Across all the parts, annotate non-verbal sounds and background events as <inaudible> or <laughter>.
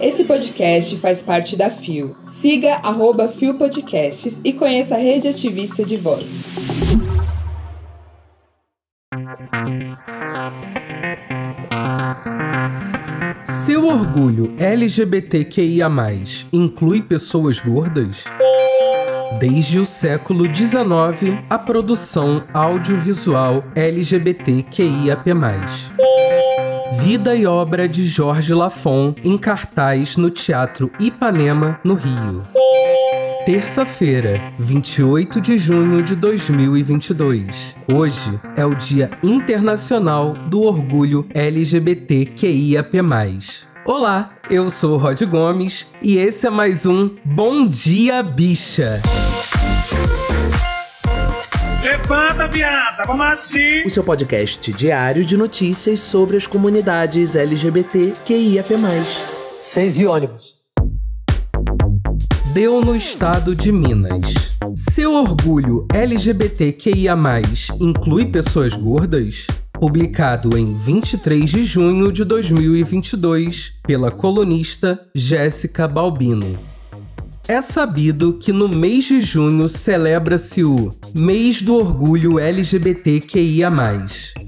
Esse podcast faz parte da FIO. Siga arroba FIO Podcasts e conheça a rede ativista de vozes. Seu orgulho LGBTQIA+, inclui pessoas gordas? Desde o século XIX, a produção audiovisual LGBTQIAP+. Vida e obra de Jorge Lafon em cartaz no Teatro Ipanema, no Rio. Terça-feira, 28 de junho de 2022. Hoje é o Dia Internacional do Orgulho LGBTQIAP+. Olá, eu sou o Rod Gomes e esse é mais um Bom Dia Bicha. Levanta, viada, vamos assim. O seu podcast diário de notícias sobre as comunidades LGBT QIAP+. Seis e ônibus. Deu no estado de Minas. Seu orgulho LGBTQIA+, inclui pessoas gordas? Publicado em 23 de junho de 2022 pela colunista Jéssica Balbino. É sabido que no mês de junho celebra-se o Mês do Orgulho LGBTQIA+,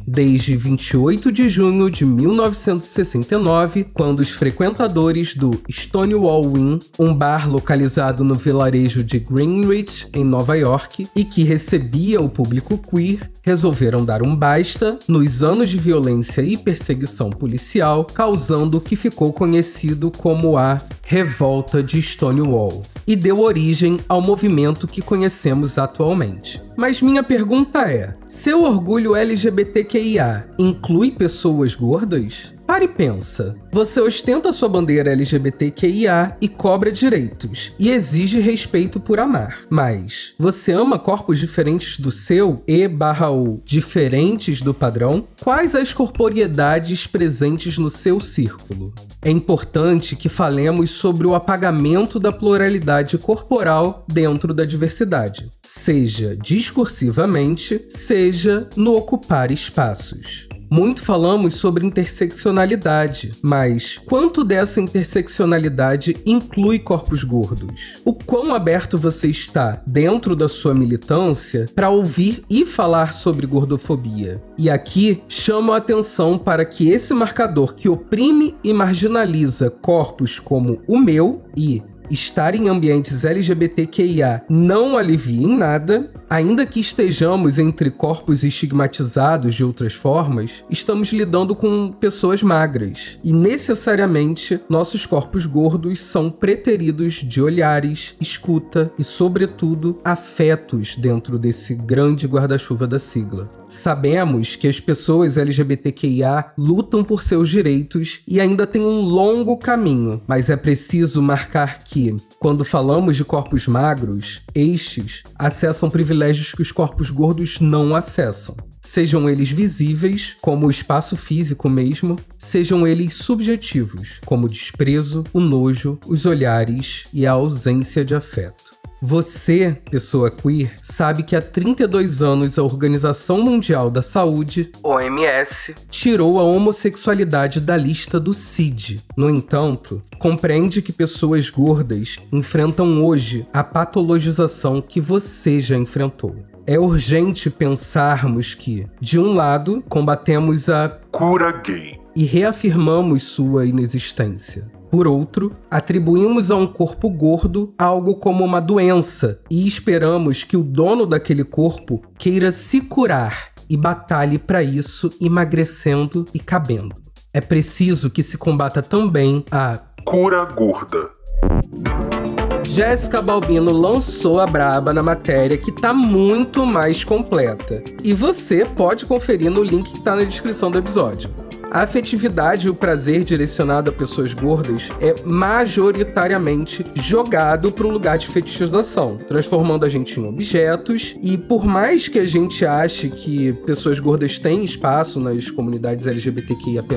desde 28 de junho de 1969, quando os frequentadores do Stonewall Inn, um bar localizado no vilarejo de Greenwich, em Nova York, e que recebia o público queer, resolveram dar um basta nos anos de violência e perseguição policial, causando o que ficou conhecido como a Revolta de Stonewall, e deu origem ao movimento que conhecemos atualmente. Mas minha pergunta é: seu orgulho LGBTQIA inclui pessoas gordas? Pare e pensa. Você ostenta sua bandeira LGBTQIA e cobra direitos, e exige respeito por amar. Mas você ama corpos diferentes do seu e barra ou diferentes do padrão? Quais as corporeidades presentes no seu círculo? É importante que falemos sobre o apagamento da pluralidade corporal dentro da diversidade, seja discursivamente, seja no ocupar espaços. Muito falamos sobre interseccionalidade, mas quanto dessa interseccionalidade inclui corpos gordos? O quão aberto você está dentro da sua militância para ouvir e falar sobre gordofobia? E aqui chamo a atenção para que esse marcador que oprime e marginaliza corpos como o meu e estar em ambientes LGBTQIA não alivia em nada, ainda que estejamos entre corpos estigmatizados de outras formas, estamos lidando com pessoas magras e necessariamente nossos corpos gordos são preteridos de olhares, escuta e, sobretudo, afetos dentro desse grande guarda-chuva da sigla. Sabemos que as pessoas LGBTQIA lutam por seus direitos e ainda tem um longo caminho, mas é preciso marcar que, quando falamos de corpos magros, estes acessam privilégios que os corpos gordos não acessam. Sejam eles visíveis, como o espaço físico mesmo, sejam eles subjetivos, como o desprezo, o nojo, os olhares e a ausência de afeto. Você, pessoa queer, sabe que há 32 anos a Organização Mundial da Saúde, OMS, tirou a homossexualidade da lista do CID. No entanto, compreende que pessoas gordas enfrentam hoje a patologização que você já enfrentou. É urgente pensarmos que, de um lado, combatemos a cura gay e reafirmamos sua inexistência. Por outro, atribuímos a um corpo gordo algo como uma doença e esperamos que o dono daquele corpo queira se curar e batalhe para isso, emagrecendo e cabendo. É preciso que se combata também a cura gorda. Jéssica Balbino lançou a Braba na matéria que tá muito mais completa. E você pode conferir no link que tá na descrição do episódio. A afetividade e o prazer direcionado a pessoas gordas é majoritariamente jogado para um lugar de fetichização, transformando a gente em objetos. E por mais que a gente ache que pessoas gordas têm espaço nas comunidades LGBTQIAP+,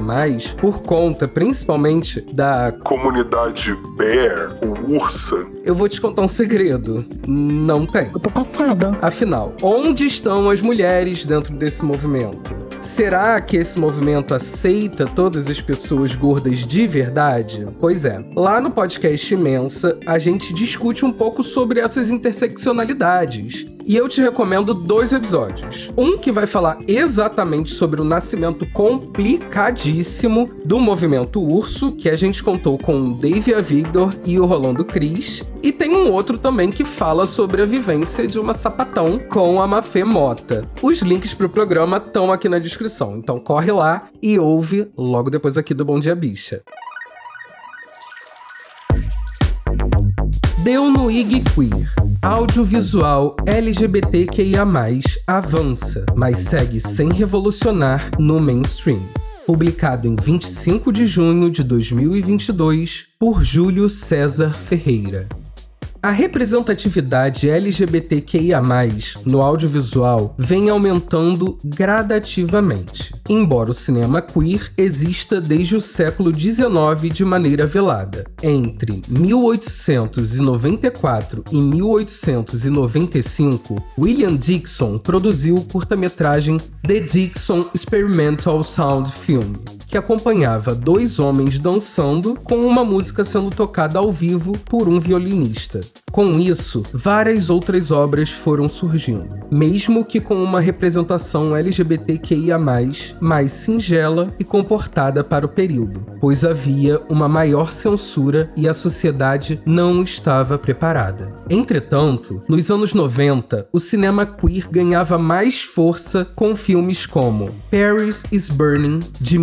por conta principalmente da comunidade bear, ou ursa, eu vou te contar um segredo. Não tem. Eu tô passada. Afinal, onde estão as mulheres dentro desse movimento? Será que esse movimento aceita todas as pessoas gordas de verdade? Pois é, lá no podcast Imensa, a gente discute um pouco sobre essas interseccionalidades e eu te recomendo dois episódios. Um que vai falar exatamente sobre o nascimento complicadíssimo do movimento urso, que a gente contou com o Dave Avigdor e o Rolando Cris. E tem um outro também que fala sobre a vivência de uma sapatão com a Mafê Mota. Os links pro programa estão aqui na descrição, então corre lá e ouve logo depois aqui do Bom Dia Bicha. Deu no IG Queer. Audiovisual LGBTQIA+, avança, mas segue sem revolucionar no mainstream. Publicado em 25 de junho de 2022 por Júlio César Ferreira. A representatividade LGBTQIA, no audiovisual, vem aumentando gradativamente, embora o cinema queer exista desde o século XIX de maneira velada. Entre 1894 e 1895, William Dixon produziu o curta-metragem The Dixon Experimental Sound Film, acompanhava dois homens dançando com uma música sendo tocada ao vivo por um violinista. Com isso, várias outras obras foram surgindo, mesmo que com uma representação LGBTQIA, mais singela e comportada para o período, pois havia uma maior censura e a sociedade não estava preparada. Entretanto, nos anos 90, o cinema queer ganhava mais força com filmes como Paris is Burning, de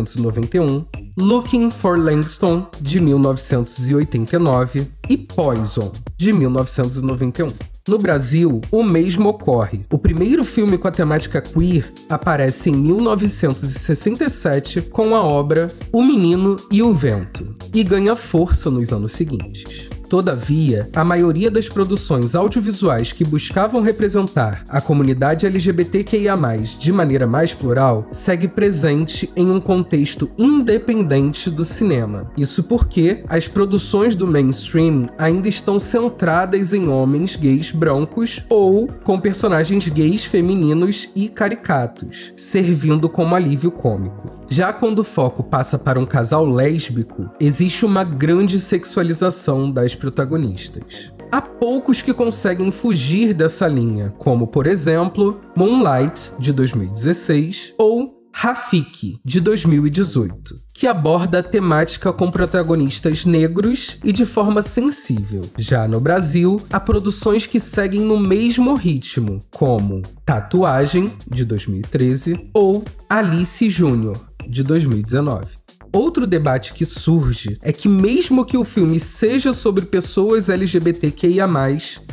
1991, Looking for Langston, de 1989, e Poison, de 1991. No Brasil, o mesmo ocorre. O primeiro filme com a temática queer aparece em 1967 com a obra O Menino e o Vento, e ganha força nos anos seguintes. Todavia, a maioria das produções audiovisuais que buscavam representar a comunidade LGBTQIA, de maneira mais plural, segue presente em um contexto independente do cinema. Isso porque as produções do mainstream ainda estão centradas em homens gays brancos ou com personagens gays femininos e caricatos, servindo como alívio cômico. Já quando o foco passa para um casal lésbico, existe uma grande sexualização das protagonistas. Há poucos que conseguem fugir dessa linha, como por exemplo Moonlight, de 2016, ou Rafiki, de 2018, que aborda a temática com protagonistas negros e de forma sensível. Já no Brasil, há produções que seguem no mesmo ritmo, como Tatuagem, de 2013, ou Alice Júnior, de 2019. Outro debate que surge é que, mesmo que o filme seja sobre pessoas LGBTQIA,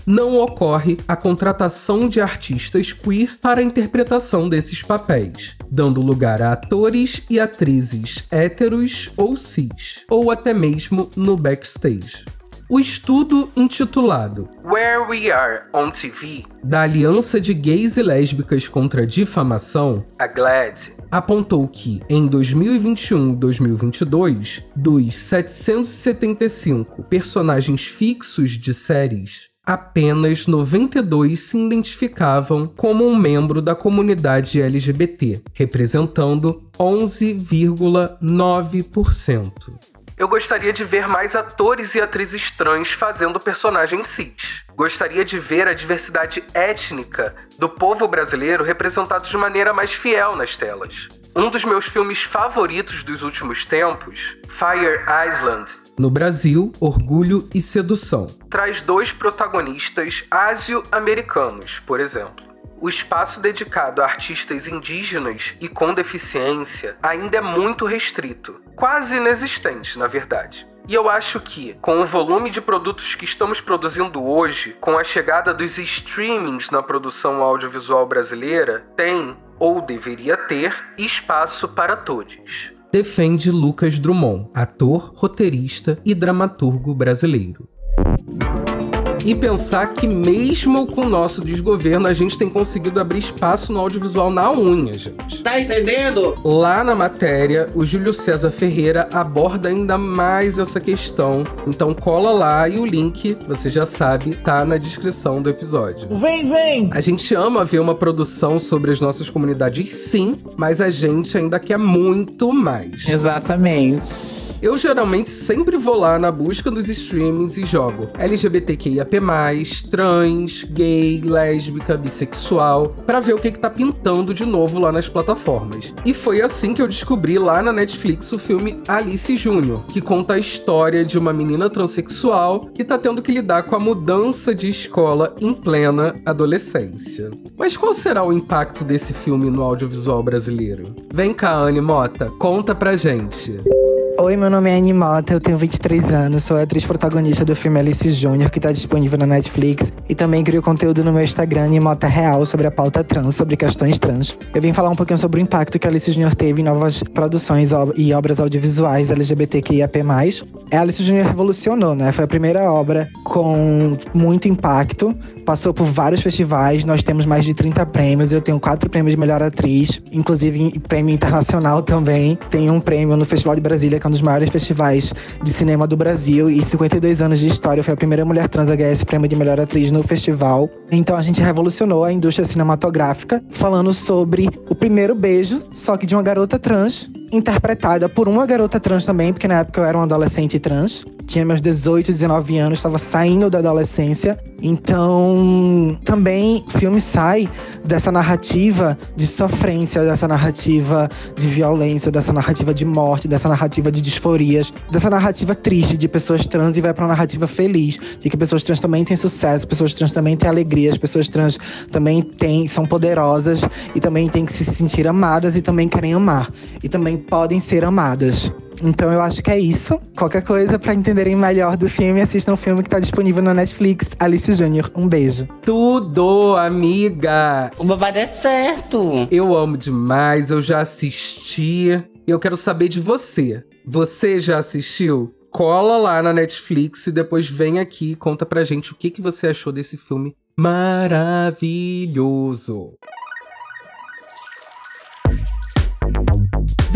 não ocorre a contratação de artistas queer para a interpretação desses papéis, dando lugar a atores e atrizes héteros ou cis, ou até mesmo no backstage. O estudo intitulado Where We Are on TV, da Aliança de Gays e Lésbicas contra a Difamação, a GLAD, apontou que, em 2021 e 2022, dos 775 personagens fixos de séries, apenas 92 se identificavam como um membro da comunidade LGBT, representando 11,9%. Eu gostaria de ver mais atores e atrizes trans fazendo personagens cis. Gostaria de ver a diversidade étnica do povo brasileiro representado de maneira mais fiel nas telas. Um dos meus filmes favoritos dos últimos tempos, Fire Island, no Brasil, Orgulho e Sedução, traz dois protagonistas asio-americanos, por exemplo. O espaço dedicado a artistas indígenas e com deficiência ainda é muito restrito, quase inexistente, na verdade. E eu acho que, com o volume de produtos que estamos produzindo hoje, com a chegada dos streamings na produção audiovisual brasileira, tem, ou deveria ter, espaço para todos. Defende Lucas Drummond, ator, roteirista e dramaturgo brasileiro. E pensar que mesmo com o nosso desgoverno, a gente tem conseguido abrir espaço no audiovisual na unha, gente. Tá entendendo? Lá na matéria, o Júlio César Ferreira aborda ainda mais essa questão. Então cola lá e o link, você já sabe, tá na descrição do episódio. Vem, vem! A gente ama ver uma produção sobre as nossas comunidades, sim, mas a gente ainda quer muito mais. Exatamente. Eu geralmente sempre vou lá na busca dos streamings e jogo LGBTQIAP+, trans, gay, lésbica, bissexual, pra ver o que que tá pintando de novo lá nas plataformas. E foi assim que eu descobri lá na Netflix o filme Alice Júnior, que conta a história de uma menina transexual que tá tendo que lidar com a mudança de escola em plena adolescência. Mas qual será o impacto desse filme no audiovisual brasileiro? Vem cá, Anne Mota, conta pra gente. Oi, meu nome é Annie Mota, eu tenho 23 anos, sou atriz protagonista do filme Alice Júnior, que está disponível na Netflix, e também crio conteúdo no meu Instagram, Annie Mota Real, sobre a pauta trans, sobre questões trans. Eu vim falar um pouquinho sobre o impacto que Alice Júnior teve em novas produções e obras audiovisuais LGBTQIAP+. A Alice Júnior revolucionou, né? Foi a primeira obra com muito impacto, passou por vários festivais, nós temos mais de 30 prêmios, eu tenho quatro prêmios de melhor atriz, inclusive prêmio internacional <laughs> também. Tenho um prêmio no Festival de Brasília, que é um dos maiores festivais de cinema do Brasil e 52 anos de história. Foi a primeira mulher trans a ganhar esse prêmio de melhor atriz no festival. Então a gente revolucionou a indústria cinematográfica falando sobre o primeiro beijo, só que de uma garota trans, interpretada por uma garota trans também, porque na época eu era um adolescente trans. Tinha meus 18, 19 anos, estava saindo da adolescência. Então, também o filme sai dessa narrativa de sofrência, dessa narrativa de violência, dessa narrativa de morte, dessa narrativa de disforias, dessa narrativa triste de pessoas trans e vai para uma narrativa feliz, de que pessoas trans também têm sucesso, pessoas trans também têm alegria, as pessoas trans também têm, são poderosas e também têm que se sentir amadas e também querem amar e também podem ser amadas. Então eu acho que é isso. Qualquer coisa para entenderem melhor do filme, assistam o filme que tá disponível na Netflix, Alice Júnior. Um beijo. Tudo, amiga! O babado é certo! Eu amo demais, eu já assisti. E eu quero saber de você. Você já assistiu? Cola lá na Netflix e depois vem aqui e conta pra gente o que, que você achou desse filme maravilhoso.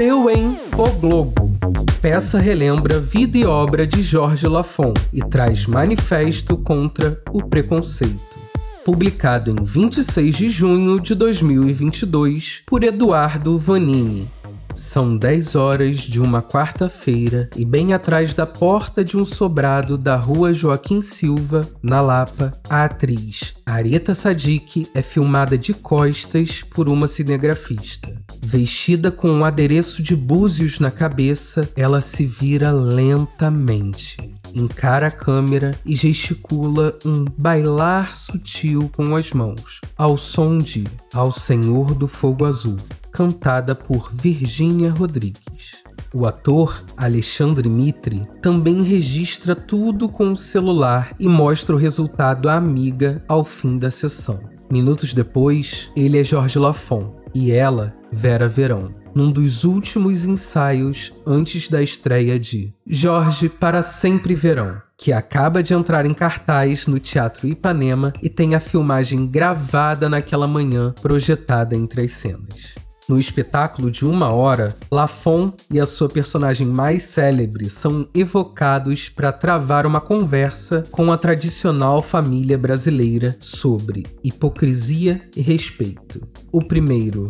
Deu em O Globo. Peça relembra vida e obra de Jorge Lafon e traz manifesto contra o preconceito. Publicado em 26 de junho de 2022 por Eduardo Vanini. São 10 horas de uma quarta-feira e bem atrás da porta de um sobrado da rua Joaquim Silva, na Lapa, a atriz Areta Sadik é filmada de costas por uma cinegrafista. Vestida com um adereço de búzios na cabeça, ela se vira lentamente encara a câmera e gesticula um bailar sutil com as mãos, ao som de Ao Senhor do Fogo Azul, cantada por Virgínia Rodrigues. O ator Alexandre Mitre também registra tudo com o celular e mostra o resultado à amiga ao fim da sessão. Minutos depois, ele é Jorge Lafon e ela, Vera Verão num dos últimos ensaios antes da estreia de Jorge para Sempre Verão, que acaba de entrar em cartaz no Teatro Ipanema e tem a filmagem gravada naquela manhã projetada entre as cenas. No espetáculo de uma hora, Lafon e a sua personagem mais célebre são evocados para travar uma conversa com a tradicional família brasileira sobre hipocrisia e respeito. O primeiro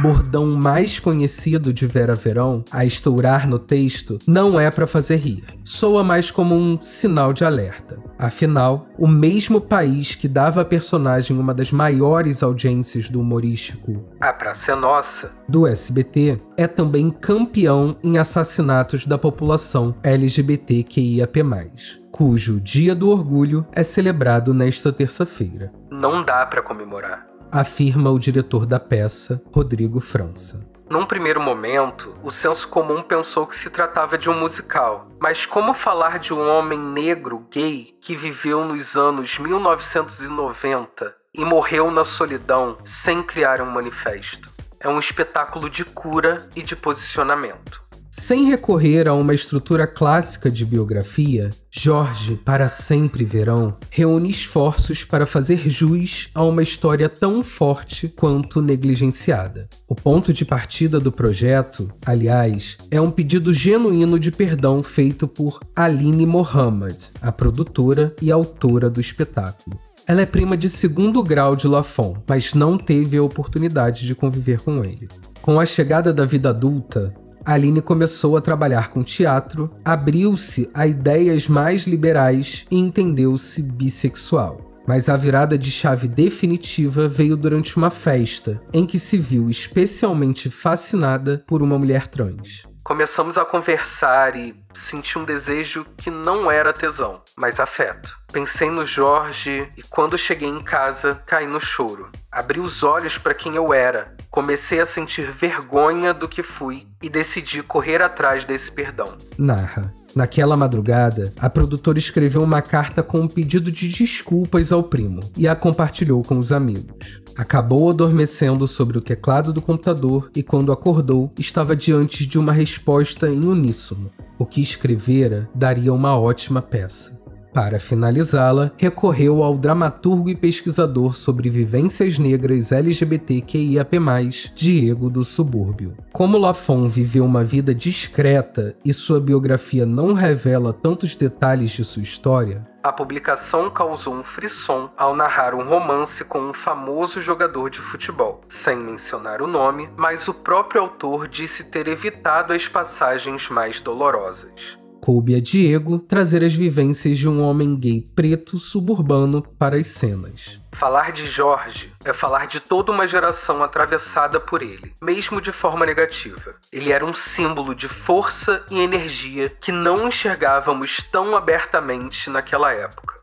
bordão mais conhecido de Vera Verão, a estourar no texto, não é para fazer rir. Soa mais como um sinal de alerta. Afinal, o mesmo país que dava à personagem uma das maiores audiências do humorístico A Praça é Nossa, do SBT, é também campeão em assassinatos da população LGBTQIAP+, cujo Dia do Orgulho é celebrado nesta terça-feira. Não dá para comemorar afirma o diretor da peça, Rodrigo França. Num primeiro momento, o senso comum pensou que se tratava de um musical, mas como falar de um homem negro gay que viveu nos anos 1990 e morreu na solidão sem criar um manifesto? É um espetáculo de cura e de posicionamento. Sem recorrer a uma estrutura clássica de biografia, Jorge, para sempre verão, reúne esforços para fazer jus a uma história tão forte quanto negligenciada. O ponto de partida do projeto, aliás, é um pedido genuíno de perdão feito por Aline Mohammed, a produtora e autora do espetáculo. Ela é prima de segundo grau de Lafon, mas não teve a oportunidade de conviver com ele. Com a chegada da vida adulta, Aline começou a trabalhar com teatro, abriu-se a ideias mais liberais e entendeu-se bissexual. Mas a virada de chave definitiva veio durante uma festa, em que se viu especialmente fascinada por uma mulher trans. Começamos a conversar e senti um desejo que não era tesão, mas afeto. Pensei no Jorge e quando cheguei em casa, caí no choro. Abri os olhos para quem eu era, comecei a sentir vergonha do que fui e decidi correr atrás desse perdão. Narra. Naquela madrugada, a produtora escreveu uma carta com um pedido de desculpas ao primo e a compartilhou com os amigos. Acabou adormecendo sobre o teclado do computador e, quando acordou, estava diante de uma resposta em uníssono. O que escrevera daria uma ótima peça. Para finalizá-la, recorreu ao dramaturgo e pesquisador sobre vivências negras LGBTQIAP+, Diego do Subúrbio. Como Lafon viveu uma vida discreta e sua biografia não revela tantos detalhes de sua história, a publicação causou um frisson ao narrar um romance com um famoso jogador de futebol, sem mencionar o nome, mas o próprio autor disse ter evitado as passagens mais dolorosas coube a Diego trazer as vivências de um homem gay preto suburbano para as cenas. Falar de Jorge é falar de toda uma geração atravessada por ele, mesmo de forma negativa. Ele era um símbolo de força e energia que não enxergávamos tão abertamente naquela época.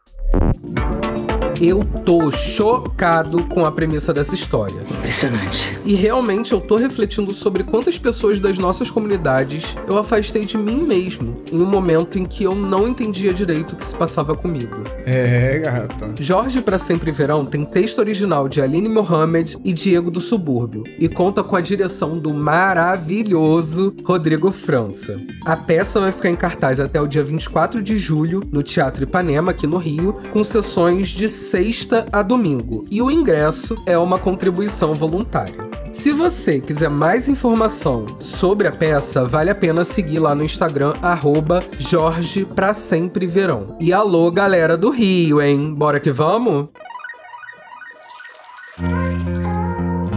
Eu tô chocado com a premissa dessa história. Impressionante. E realmente eu tô refletindo sobre quantas pessoas das nossas comunidades eu afastei de mim mesmo em um momento em que eu não entendia direito o que se passava comigo. É, gata. Jorge para Sempre Verão tem texto original de Aline Mohamed e Diego do Subúrbio e conta com a direção do maravilhoso Rodrigo França. A peça vai ficar em cartaz até o dia 24 de julho no Teatro Ipanema, aqui no Rio, com sessões de sexta a domingo, e o ingresso é uma contribuição voluntária. Se você quiser mais informação sobre a peça, vale a pena seguir lá no Instagram, arroba Jorge pra sempre verão. E alô, galera do Rio, hein? Bora que vamos?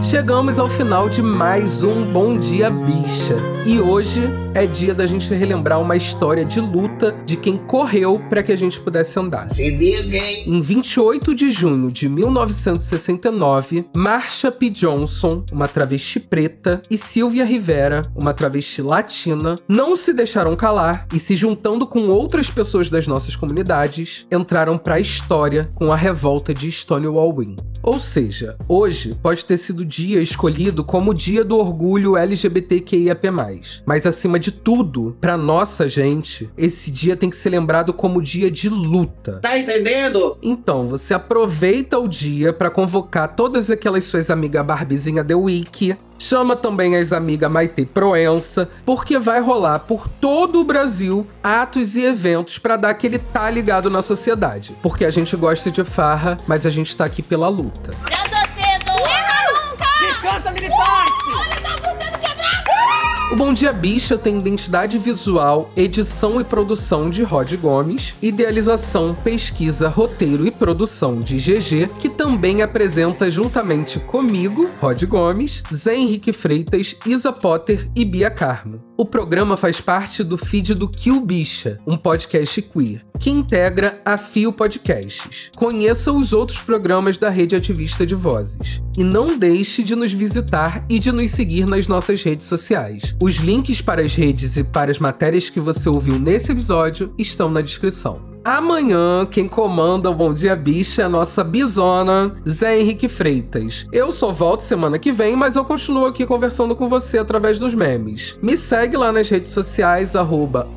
Chegamos ao final de mais um Bom Dia Bicha. E hoje é dia da gente relembrar uma história de luta de quem correu para que a gente pudesse andar. Se liga, hein? Em 28 de junho de 1969, Marsha P. Johnson, uma travesti preta, e Sylvia Rivera, uma travesti latina, não se deixaram calar e, se juntando com outras pessoas das nossas comunidades, entraram para a história com a revolta de Stonewall Inn. Ou seja, hoje pode ter sido dia escolhido como o dia do orgulho LGBTQIAP+. Mas acima de tudo, para nossa gente, esse dia tem que ser lembrado como dia de luta. Tá entendendo? Então, você aproveita o dia para convocar todas aquelas suas amigas Barbizinha The Week, Chama também as amigas Maite Proença, porque vai rolar por todo o Brasil atos e eventos para dar aquele tá ligado na sociedade. Porque a gente gosta de farra, mas a gente tá aqui pela luta. Bom Dia Bicha tem identidade visual, edição e produção de Rod Gomes, idealização, pesquisa, roteiro e produção de GG, que também apresenta juntamente comigo, Rod Gomes, Zé Henrique Freitas, Isa Potter e Bia Carmo. O programa faz parte do feed do Kill Bicha, um podcast queer, que integra a Fio Podcasts. Conheça os outros programas da rede ativista de vozes. E não deixe de nos visitar e de nos seguir nas nossas redes sociais. Os links para as redes e para as matérias que você ouviu nesse episódio estão na descrição. Amanhã, quem comanda o Bom Dia Bicha é a nossa bisona, Zé Henrique Freitas. Eu só volto semana que vem, mas eu continuo aqui conversando com você através dos memes. Me segue lá nas redes sociais, arroba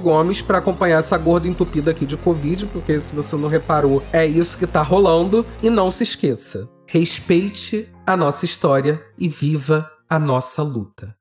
Gomes, pra acompanhar essa gorda entupida aqui de Covid, porque se você não reparou, é isso que tá rolando. E não se esqueça, respeite a nossa história e viva a nossa luta.